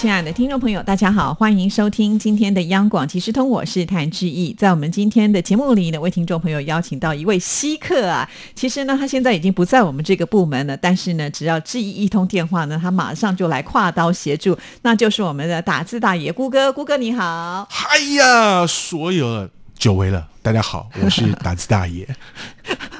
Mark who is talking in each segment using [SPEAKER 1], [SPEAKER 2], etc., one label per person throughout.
[SPEAKER 1] 亲爱的听众朋友，大家好，欢迎收听今天的央广即时通，我是谭志毅。在我们今天的节目里呢，为听众朋友邀请到一位稀客啊。其实呢，他现在已经不在我们这个部门了，但是呢，只要志毅一通电话呢，他马上就来跨刀协助，那就是我们的打字大爷姑哥。姑哥你好，
[SPEAKER 2] 嗨呀，所有久违了。大家好，我是打字大爷。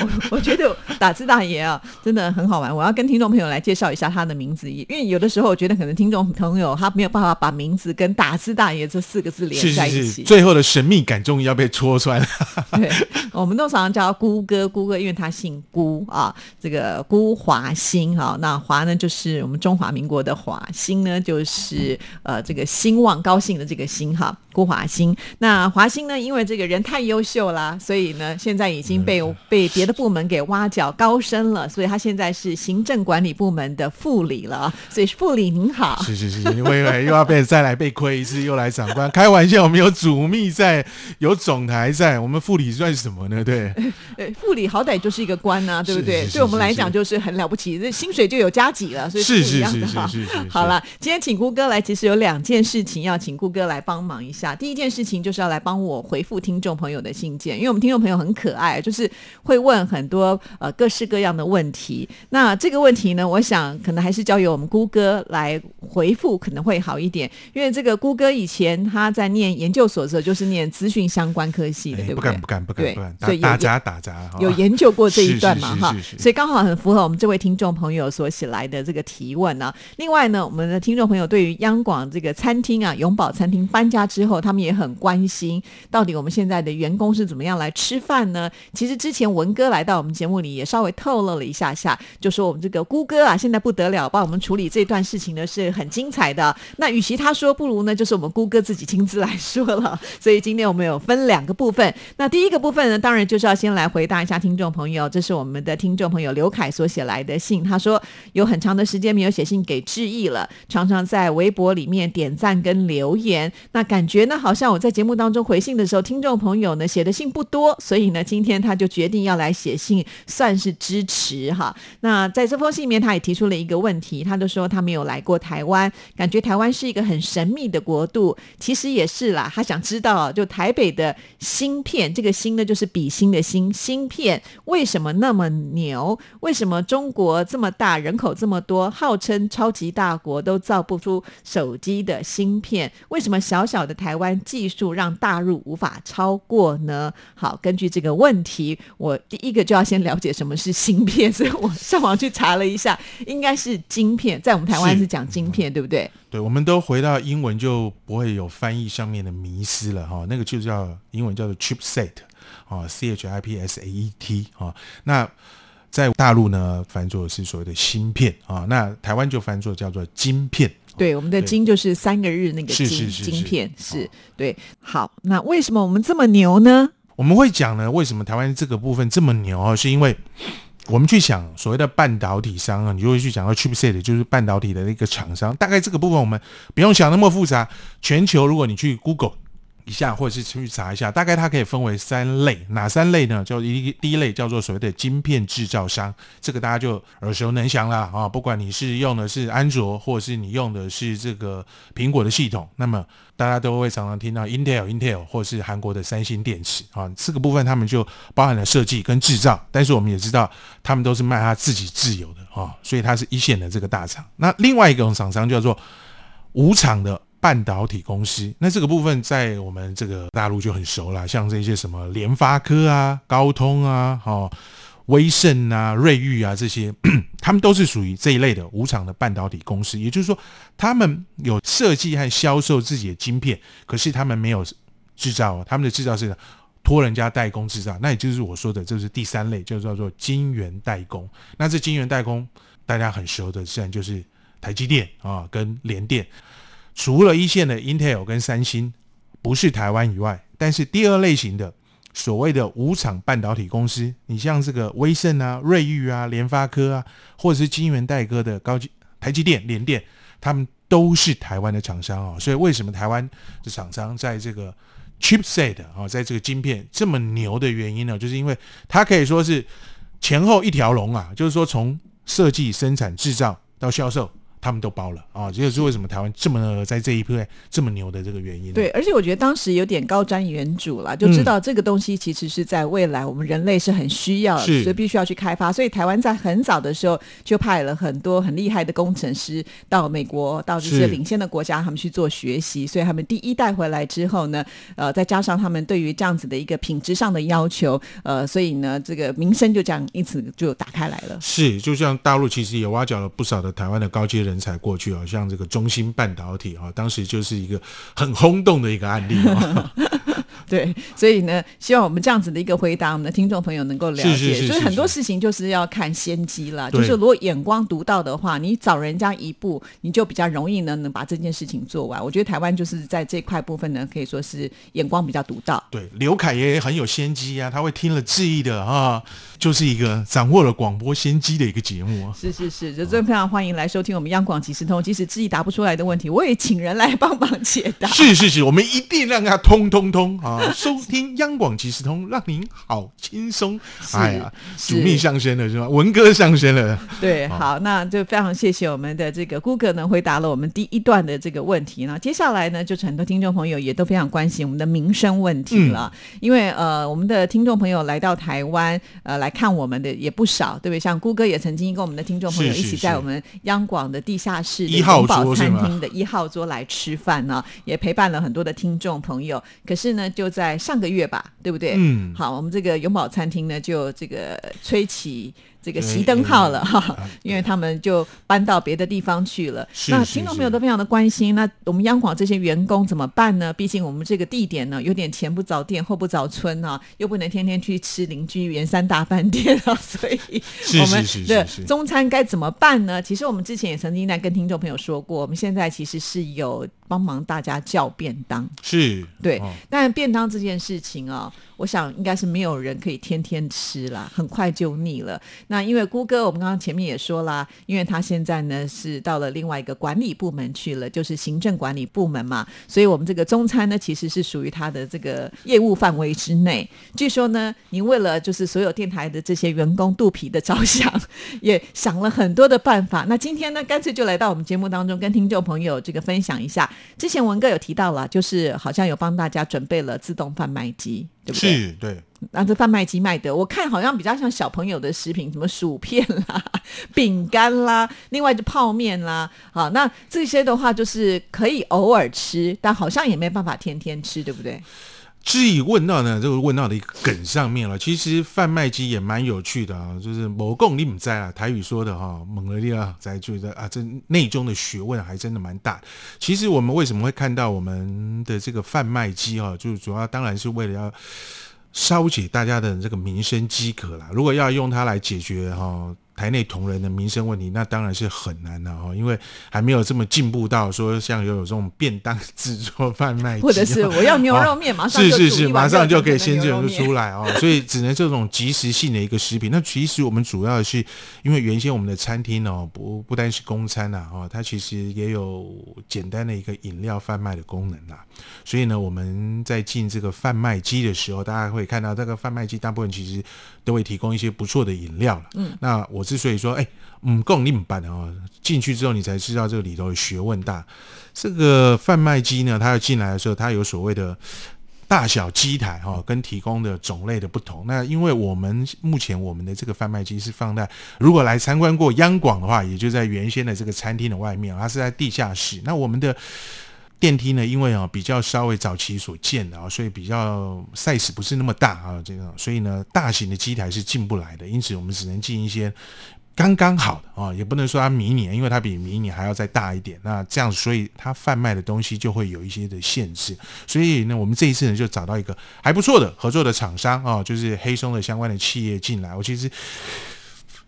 [SPEAKER 1] 我 我觉得打字大爷啊，真的很好玩。我要跟听众朋友来介绍一下他的名字，因为有的时候我觉得可能听众朋友他没有办法把名字跟打字大爷这四个字连在一起，
[SPEAKER 2] 最后的神秘感终于要被戳穿了。
[SPEAKER 1] 对，我们都常常叫姑哥，姑哥，因为他姓孤啊，这个孤华兴哈。那华呢，就是我们中华民国的华，兴呢，就是呃这个兴旺高兴的这个兴哈，孤华兴。那华兴呢，因为这个人太优秀啦，所以呢，现在已经被被别的部门给挖角高升了，所以他现在是行政管理部门的副理了。所以副理您好，
[SPEAKER 2] 是是是，因为又要被再来被亏一次，又来长官。开玩笑，我们有主秘在，有总台在，我们副理算什么呢？对，
[SPEAKER 1] 副理好歹就是一个官呐，对不对？对我们来讲就是很了不起，这薪水就有加几了，所以
[SPEAKER 2] 是是是是是。
[SPEAKER 1] 好了，今天请顾哥来，其实有两件事情要请顾哥来帮忙一下。第一件事情就是要来帮我回复听众朋友的信件，因为我们听众朋友很可爱，就是会问很多呃各式各样的问题。那这个问题呢，我想可能还是交由我们姑哥来回复可能会好一点，因为这个姑哥以前他在念研究所的时候就是念资讯相关科系的，对
[SPEAKER 2] 不对？不敢不敢不敢，所以打杂打杂
[SPEAKER 1] 有研究过这一段嘛哈，所以刚好很符合我们这位听众朋友所写来的这个提问呢。另外呢，我们的听众朋友对于央广这个餐厅啊永宝餐厅搬家之后，他们也很关心，到底我们现在的员工是怎么样来吃饭呢？其实之前文哥来到我们节目里也稍微透露了一下下，就说我们这个姑哥啊，现在不得了，帮我们处理这段事情呢是很精彩的。那与其他说，不如呢就是我们姑哥自己亲自来说了。所以今天我们有分两个部分。那第一个部分呢，当然就是要先来回答一下听众朋友，这是我们的听众朋友刘凯所写来的信。他说有很长的时间没有写信给志毅了，常常在微博里面点赞跟留言。那感觉呢，好像我在节目当中回信的时候，听众朋友呢写的信不多，所以呢，今天他就决定要来写信，算是支持哈。那在这封信里面，他也提出了一个问题，他就说他没有来过台湾，感觉台湾是一个很神秘的国度。其实也是啦，他想知道，就台北的芯片，这个芯呢就是比芯的芯，芯片为什么那么牛？为什么中国这么大，人口这么多，号称超级大国都造不出手机的芯片？为什么小小的台湾技术让大陆无法超过呢？好，根据这个问题，我第一个就要先了解什么是芯片，所以我上网去查了一下，应该是晶片，在我们台湾是讲晶片，对不对？
[SPEAKER 2] 对，我们都回到英文就不会有翻译上面的迷失了哈，那个就叫英文叫做 chipset 啊，C H I P S A E T 啊，那在大陆呢翻作是所谓的芯片啊，那台湾就翻作叫做晶片。
[SPEAKER 1] 对，我们的晶就是三个日那个晶晶片，是对。好，那为什么我们这么牛呢？
[SPEAKER 2] 我们会讲呢，为什么台湾这个部分这么牛啊？是因为我们去想所谓的半导体商啊，你就会去讲到 chipset，就是半导体的那个厂商。大概这个部分我们不用想那么复杂。全球如果你去 Google 一下，或者是去查一下，大概它可以分为三类，哪三类呢？就一第一类叫做所谓的晶片制造商，这个大家就耳熟能详了啊。不管你是用的是安卓，或者是你用的是这个苹果的系统，那么大家都会常常听到 Intel、Intel 或是韩国的三星电池啊，四个部分他们就包含了设计跟制造，但是我们也知道他们都是卖他自己自有的啊，所以它是一线的这个大厂。那另外一种厂商叫做无厂的半导体公司，那这个部分在我们这个大陆就很熟了，像这些什么联发科啊、高通啊、哈。威盛啊、瑞昱啊这些，他们都是属于这一类的无厂的半导体公司。也就是说，他们有设计和销售自己的晶片，可是他们没有制造，他们的制造是托人家代工制造。那也就是我说的，这是第三类，就叫做晶圆代工。那这晶圆代工大家很熟的，自然就是台积电啊跟联电。除了一线的 Intel 跟三星不是台湾以外，但是第二类型的。所谓的五厂半导体公司，你像这个威盛啊、瑞昱啊、联发科啊，或者是晶圆代工的高级台积电、联电，他们都是台湾的厂商哦。所以为什么台湾的厂商在这个 chipset 啊，在这个晶片这么牛的原因呢？就是因为它可以说是前后一条龙啊，就是说从设计、生产、制造到销售。他们都包了啊，这就是为什么台湾这么在这一块这么牛的这个原因。
[SPEAKER 1] 对，而且我觉得当时有点高瞻远瞩了，就知道这个东西其实是在未来我们人类是很需要，所以必须要去开发。所以台湾在很早的时候就派了很多很厉害的工程师到美国，到这些领先的国家，他们去做学习。所以他们第一代回来之后呢，呃，再加上他们对于这样子的一个品质上的要求，呃，所以呢，这个名声就这样因此就打开来了。
[SPEAKER 2] 是，就像大陆其实也挖角了不少的台湾的高阶人。人才过去啊，像这个中芯半导体啊，当时就是一个很轰动的一个案例啊。
[SPEAKER 1] 对，所以呢，希望我们这样子的一个回答，我们的听众朋友能够了解。所以很多事情就是要看先机了，就是如果眼光独到的话，你早人家一步，你就比较容易呢能把这件事情做完。我觉得台湾就是在这块部分呢，可以说是眼光比较独到。
[SPEAKER 2] 对，刘凯也很有先机啊，他会听了质疑的啊，就是一个掌握了广播先机的一个节目啊。
[SPEAKER 1] 是是是，就非常欢迎来收听我们央广即时通，即使自己答不出来的问题，我也请人来帮忙解答。
[SPEAKER 2] 是是是，我们一定让他通通通啊。收听央广即时通，让您好轻松。哎呀，主命上升了是吧？文哥上升了。
[SPEAKER 1] 对，好，那就非常谢谢我们的这个 Google 呢，回答了我们第一段的这个问题呢。接下来呢，就是很多听众朋友也都非常关心我们的民生问题了。因为呃，我们的听众朋友来到台湾呃来看我们的也不少，对不对？像姑哥也曾经跟我们的听众朋友一起在我们央广的地下室
[SPEAKER 2] 一号
[SPEAKER 1] 桌餐厅的一号桌来吃饭呢，也陪伴了很多的听众朋友。可是呢，就在上个月吧，对不对？嗯，好，我们这个永宝餐厅呢，就这个吹起。这个熄灯号了哈，因为他们就搬到别的地方去了。那听众朋友都非常的关心，那我们央广这些员工怎么办呢？毕竟我们这个地点呢，有点前不着店后不着村啊，又不能天天去吃邻居圆山大饭店啊，所以我们的中餐该怎么办呢？其实我们之前也曾经在跟听众朋友说过，我们现在其实是有帮忙大家叫便当，
[SPEAKER 2] 是
[SPEAKER 1] 对，但便当这件事情啊。我想应该是没有人可以天天吃啦，很快就腻了。那因为姑哥，我们刚刚前面也说啦，因为他现在呢是到了另外一个管理部门去了，就是行政管理部门嘛，所以我们这个中餐呢其实是属于他的这个业务范围之内。据说呢，您为了就是所有电台的这些员工肚皮的着想，也想了很多的办法。那今天呢，干脆就来到我们节目当中，跟听众朋友这个分享一下。之前文哥有提到了，就是好像有帮大家准备了自动贩卖机。
[SPEAKER 2] 对不对是，对，
[SPEAKER 1] 那这贩卖机卖的，我看好像比较像小朋友的食品，什么薯片啦、饼干啦，另外就泡面啦，好，那这些的话就是可以偶尔吃，但好像也没办法天天吃，对不对？
[SPEAKER 2] 至于问到呢，这个问到的一个梗上面了，其实贩卖机也蛮有趣的啊，就是某共你们在啊，台语说的哈，蒙了力啊，在觉得啊，这内中的学问还真的蛮大。其实我们为什么会看到我们的这个贩卖机啊，就主要当然是为了要消解大家的这个民生饥渴啦。如果要用它来解决哈。台内同仁的民生问题，那当然是很难的哈，因为还没有这么进步到说像有有这种便当制作贩卖，
[SPEAKER 1] 或者是我要牛肉面，马上
[SPEAKER 2] 是 是是，马上就可以先这种就出来啊，所以只能这种即时性的一个食品。那其实我们主要是因为原先我们的餐厅哦，不不单是公餐呐哦，它其实也有简单的一个饮料贩卖的功能啦。所以呢，我们在进这个贩卖机的时候，大家会看到这个贩卖机大部分其实都会提供一些不错的饮料了。嗯，那我。之所以说，哎，嗯，够你们办的啊，进去之后你才知道这个里头的学问大。这个贩卖机呢，它要进来的时候，它有所谓的大小机台哈，跟提供的种类的不同。那因为我们目前我们的这个贩卖机是放在，如果来参观过央广的话，也就在原先的这个餐厅的外面，它是在地下室。那我们的。电梯呢，因为啊比较稍微早期所建的啊，所以比较 size 不是那么大啊，这个所以呢大型的机台是进不来的，因此我们只能进一些刚刚好的啊，也不能说它迷你，因为它比迷你还要再大一点。那这样，所以它贩卖的东西就会有一些的限制。所以呢，我们这一次呢就找到一个还不错的合作的厂商啊，就是黑松的相关的企业进来。我其实。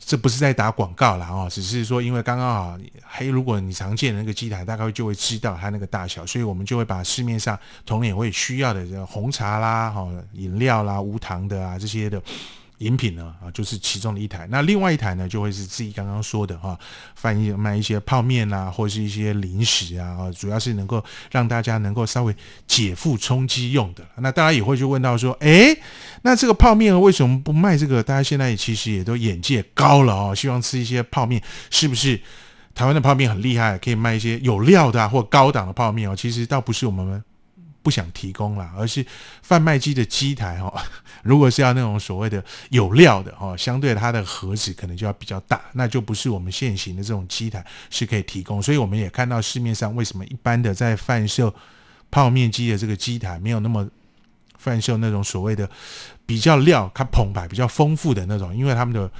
[SPEAKER 2] 这不是在打广告啦，哦，只是说因为刚刚好，还如果你常见的那个机台，大概就会知道它那个大小，所以我们就会把市面上同样也会需要的这红茶啦、哈饮料啦、无糖的啊这些的饮品呢啊，就是其中的一台。那另外一台呢，就会是自己刚刚说的哈，贩一卖一些泡面啊，或是一些零食啊，主要是能够让大家能够稍微解腹充饥用的。那大家也会去问到说，哎，那这个泡面为什么不卖这个？大家现在其实也都眼界高了哦，希望吃一些泡面，是不是？台湾的泡面很厉害，可以卖一些有料的或高档的泡面哦。其实倒不是我们。不想提供了，而是贩卖机的机台哈，如果是要那种所谓的有料的哈，相对它的盒子可能就要比较大，那就不是我们现行的这种机台是可以提供。所以我们也看到市面上为什么一般的在贩售泡面机的这个机台没有那么贩售那种所谓的比较料它澎湃比较丰富的那种，因为他们的。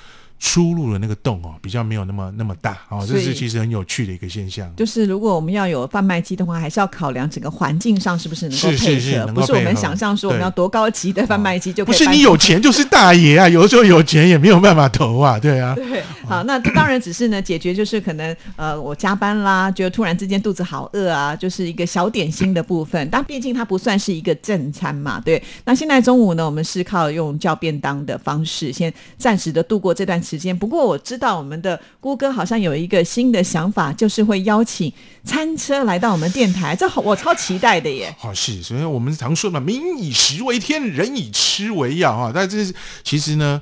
[SPEAKER 2] 出入的那个洞哦，比较没有那么那么大哦，这是其实很有趣的一个现象。
[SPEAKER 1] 就是如果我们要有贩卖机的话，还是要考量整个环境上是不是能够配合，不是我们想象说我们要多高级的贩卖机就可以。
[SPEAKER 2] 不是你有钱就是大爷啊，有时候有钱也没有办法投啊，对啊。
[SPEAKER 1] 对，好，那当然只是呢，解决就是可能呃，我加班啦，就突然之间肚子好饿啊，就是一个小点心的部分。但毕竟它不算是一个正餐嘛，对。那现在中午呢，我们是靠用叫便当的方式，先暂时的度过这段。时时间不过我知道我们的姑哥好像有一个新的想法，就是会邀请餐车来到我们电台，这我超期待的耶！
[SPEAKER 2] 好是，所以我们常说嘛，民以食为天，人以吃为药啊。但这是其实呢。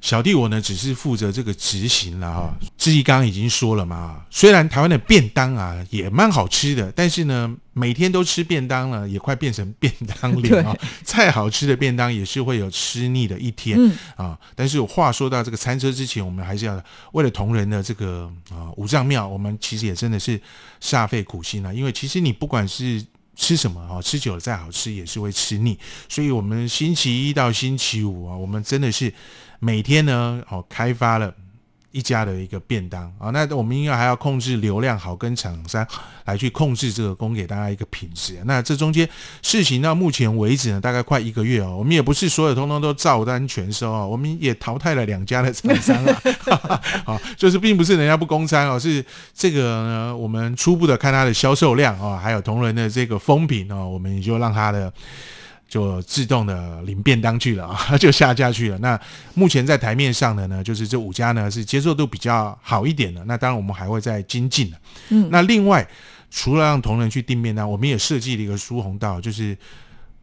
[SPEAKER 2] 小弟我呢，只是负责这个执行了哈。志毅刚刚已经说了嘛，虽然台湾的便当啊也蛮好吃的，但是呢，每天都吃便当了，也快变成便当脸啊。再好吃的便当也是会有吃腻的一天啊。但是话说到这个餐车之前，我们还是要为了同仁的这个啊五脏庙，我们其实也真的是煞费苦心了。因为其实你不管是吃什么啊，吃久了再好吃也是会吃腻。所以我们星期一到星期五啊，我们真的是。每天呢，哦，开发了一家的一个便当啊，那我们应该还要控制流量好，跟厂商来去控制这个供给大家一个品质。那这中间事情到目前为止呢，大概快一个月哦，我们也不是所有通通都照单全收啊，我们也淘汰了两家的厂商啊，啊，就是并不是人家不供餐哦，是这个呢，我们初步的看它的销售量啊，还有同仁的这个风评哦，我们也就让它的。就自动的领便当去了啊，就下架去了。那目前在台面上的呢，就是这五家呢是接受度比较好一点的。那当然我们还会再精进的。嗯，那另外除了让同仁去订便当，我们也设计了一个疏洪道，就是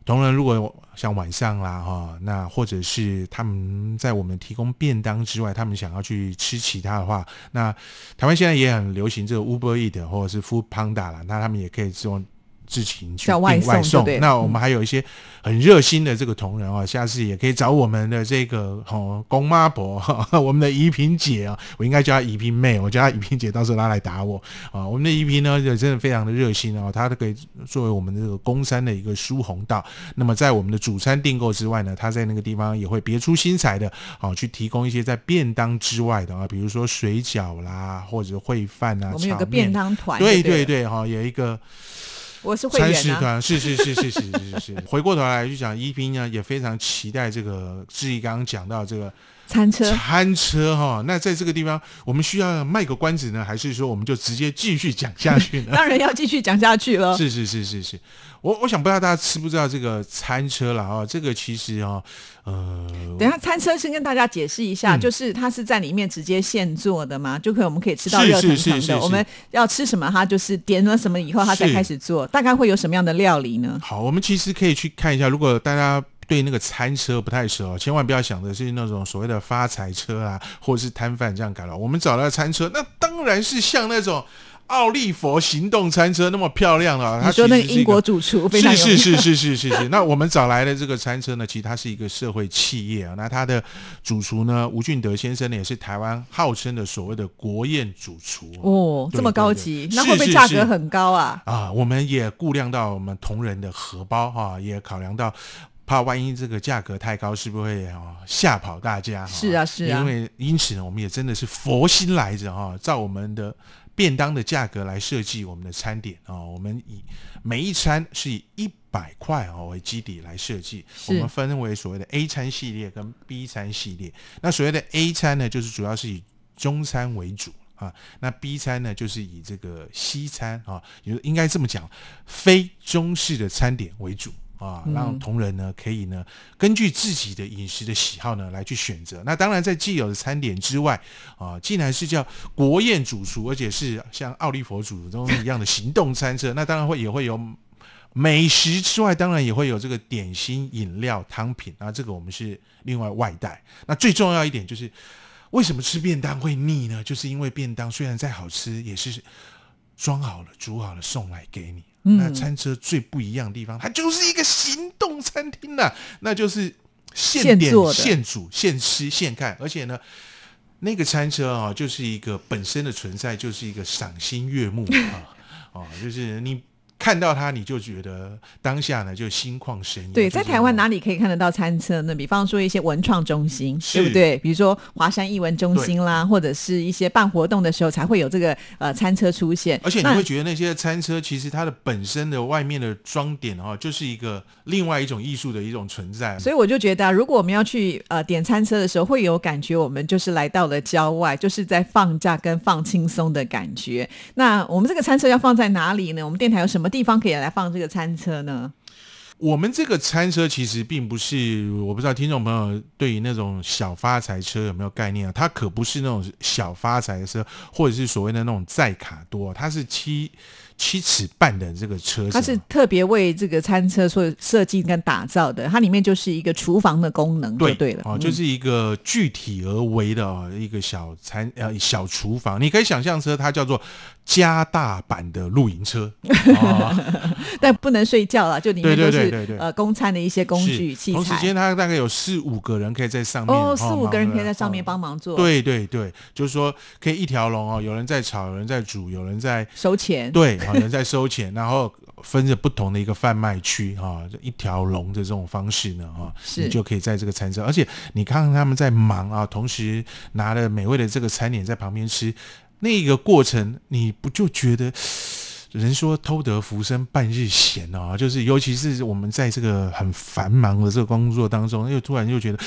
[SPEAKER 2] 同仁如果像晚上啦哈，那或者是他们在我们提供便当之外，他们想要去吃其他的话，那台湾现在也很流行这个 Uber Eat 或者是 Food Panda 啦，那他们也可以用。自行去订外送，那我们还有一些很热心的这个同仁啊，下次也可以找我们的这个哦公妈婆，我们的怡萍姐啊，我应该叫她怡萍妹，我叫她怡萍姐，到时候她来打我啊。我们的怡萍呢，也真的非常的热心啊，她都可以作为我们这个公山的一个疏洪道。那么在我们的主餐订购之外呢，她在那个地方也会别出心裁的好，去提供一些在便当之外的啊，比如说水饺啦，或者烩饭啊，
[SPEAKER 1] 我们有个便当团，
[SPEAKER 2] 对对对，哈，有一个。
[SPEAKER 1] 我是会员
[SPEAKER 2] 啊，是是是是是是是。回过头来就讲，一斌呢也非常期待这个志毅刚刚讲到这个
[SPEAKER 1] 餐车
[SPEAKER 2] 餐车哈。那在这个地方，我们需要卖个关子呢，还是说我们就直接继续讲下去呢？
[SPEAKER 1] 当然要继续讲下去了。
[SPEAKER 2] 是是是是是。我我想不知道大家知不知道这个餐车了啊？这个其实啊，呃，
[SPEAKER 1] 等下餐车先跟大家解释一下，就是它是在里面直接现做的嘛，就可以我们可以吃到热腾腾的。我们要吃什么，它就是点了什么以后，它才开始做。大概会有什么样的料理呢？
[SPEAKER 2] 好，我们其实可以去看一下。如果大家对那个餐车不太熟，千万不要想的是那种所谓的发财车啊，或者是摊贩这样改了。我们找到餐车，那当然是像那种。奥利佛行动餐车那么漂亮啊！
[SPEAKER 1] 他说那个英国主厨非常
[SPEAKER 2] 是是是是是是。那我们找来的这个餐车呢，其实它是一个社会企业啊。那它的主厨呢，吴俊德先生呢，也是台湾号称的所谓的国宴主厨
[SPEAKER 1] 哦，这么高级，那会不会价格很高啊？
[SPEAKER 2] 啊，我们也估量到我们同仁的荷包哈，也考量到怕万一这个价格太高，是不是会吓跑大家？
[SPEAKER 1] 是啊是
[SPEAKER 2] 啊，因为因此呢，我们也真的是佛心来着哈，照我们的。便当的价格来设计我们的餐点啊，我们以每一餐是以一百块哦为基底来设计。我们分为所谓的 A 餐系列跟 B 餐系列。那所谓的 A 餐呢，就是主要是以中餐为主啊。那 B 餐呢，就是以这个西餐啊，也应该这么讲，非中式的餐点为主啊，让同仁呢可以呢根据自己的饮食的喜好呢来去选择。那当然在既有的餐点之外啊，既然是叫国宴主厨，而且是像奥利佛主中一样的行动餐车，那当然会也会有美食之外，当然也会有这个点心、饮料、汤品啊，这个我们是另外外带。那最重要一点就是，为什么吃便当会腻呢？就是因为便当虽然再好吃，也是装好了、煮好了送来给你。那餐车最不一样的地方，它就是一个行动餐厅呐，那就是现点、现煮、现吃、现看，而且呢，那个餐车啊，就是一个本身的存在，就是一个赏心悦目啊，啊，就是你。看到它，你就觉得当下呢就心旷神怡。
[SPEAKER 1] 对，在台湾哪里可以看得到餐车呢？比方说一些文创中心，对不对？比如说华山艺文中心啦，或者是一些办活动的时候才会有这个呃餐车出现。
[SPEAKER 2] 而且你会觉得那些餐车其实它的本身的外面的装点哦，就是一个另外一种艺术的一种存在。
[SPEAKER 1] 所以我就觉得，如果我们要去呃点餐车的时候，会有感觉我们就是来到了郊外，就是在放假跟放轻松的感觉。那我们这个餐车要放在哪里呢？我们电台有什么？地地方可以来放这个餐车呢？
[SPEAKER 2] 我们这个餐车其实并不是，我不知道听众朋友对于那种小发财车有没有概念啊？它可不是那种小发财车，或者是所谓的那种载卡多，它是七。七尺半的这个车，
[SPEAKER 1] 它是特别为这个餐车所设计跟打造的。它里面就是一个厨房的功能，对对了，
[SPEAKER 2] 哦，就是一个具体而为的一个小餐呃小厨房。你可以想象车，它叫做加大版的露营车，
[SPEAKER 1] 但不能睡觉了，就里面都是呃供餐的一些工具器材。
[SPEAKER 2] 同时间，它大概有四五个人可以在上面，
[SPEAKER 1] 哦，四五个人可以在上面帮忙做。
[SPEAKER 2] 对对对，就是说可以一条龙哦，有人在炒，有人在煮，有人在
[SPEAKER 1] 收钱，
[SPEAKER 2] 对。好像在收钱，然后分着不同的一个贩卖区哈，一条龙的这种方式呢哈，你就可以在这个餐车，而且你看看他们在忙啊，同时拿了美味的这个餐点在旁边吃，那个过程你不就觉得人说偷得浮生半日闲啊？就是尤其是我们在这个很繁忙的这个工作当中，又突然又觉得。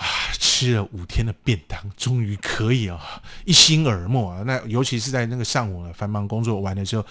[SPEAKER 2] 啊，吃了五天的便当，终于可以啊，一心耳目啊。那尤其是在那个上午呢繁忙工作完了之后，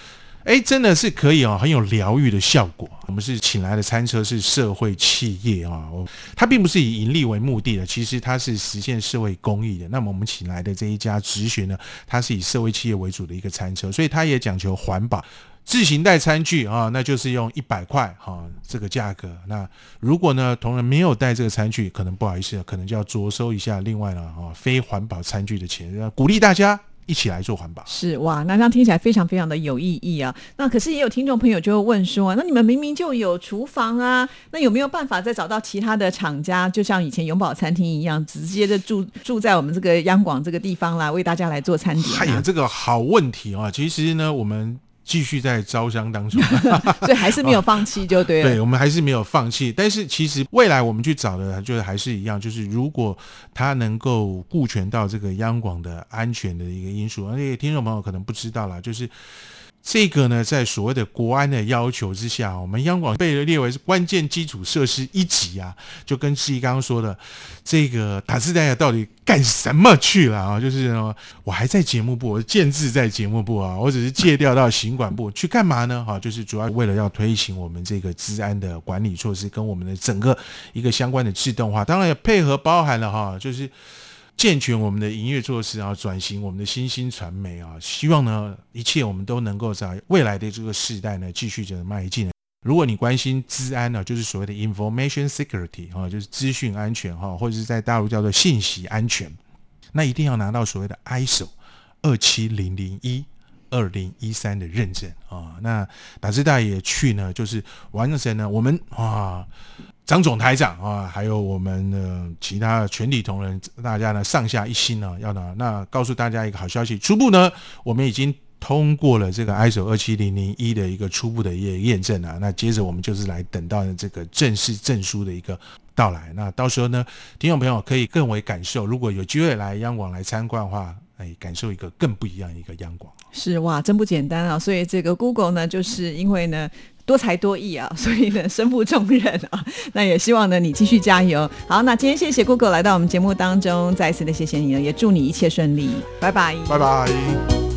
[SPEAKER 2] 哎，真的是可以哦，很有疗愈的效果。我们是请来的餐车是社会企业啊，它并不是以盈利为目的的，其实它是实现社会公益的。那么我们请来的这一家直学呢，它是以社会企业为主的一个餐车，所以它也讲求环保。自行带餐具啊，那就是用一百块哈这个价格。那如果呢同仁没有带这个餐具，可能不好意思，可能就要着收一下另外了啊非环保餐具的钱。鼓励大家一起来做环保。
[SPEAKER 1] 是哇，那这样听起来非常非常的有意义啊。那可是也有听众朋友就会问说，那你们明明就有厨房啊，那有没有办法再找到其他的厂家，就像以前永保餐厅一样，直接的住住在我们这个央广这个地方啦，为大家来做餐点？
[SPEAKER 2] 哎呀，这个好问题啊！其实呢，我们。继续在招商当中，
[SPEAKER 1] 所以还是没有放弃，就对了。
[SPEAKER 2] 对我们还是没有放弃，但是其实未来我们去找的，就是还是一样，就是如果他能够顾全到这个央广的安全的一个因素，而且听众朋友可能不知道啦，就是。这个呢，在所谓的国安的要求之下，我们央广被列为是关键基础设施一级啊，就跟志毅刚刚说的，这个打字大家到底干什么去了啊？就是我还在节目部，我建制在节目部啊，我只是借调到行管部去干嘛呢？哈，就是主要为了要推行我们这个治安的管理措施，跟我们的整个一个相关的自动化，当然也配合包含了哈，就是。健全我们的营业措施啊，转型我们的新兴传媒啊，希望呢一切我们都能够在未来的这个时代呢继续着迈进。如果你关心治安呢，就是所谓的 information security 哈，就是资讯安全哈，或者是在大陆叫做信息安全，那一定要拿到所谓的 ISO 二七零零一二零一三的认证啊。那打字大爷去呢，就是完成呢，我们啊。张总台长啊，还有我们的其他全体同仁，大家呢上下一心呢，要呢那告诉大家一个好消息，初步呢我们已经通过了这个 ISO 二七零零一的一个初步的一个验证啊，那接着我们就是来等到这个正式证书的一个到来，那到时候呢，听众朋友可以更为感受，如果有机会来央广来参观的话，哎，感受一个更不一样一个央广。
[SPEAKER 1] 是哇，真不简单啊！所以这个 Google 呢，就是因为呢。多才多艺啊，所以呢，身负重任啊。那也希望呢，你继续加油。好，那今天谢谢 Google 来到我们节目当中，再一次的谢谢你了，也祝你一切顺利。拜拜，
[SPEAKER 2] 拜拜。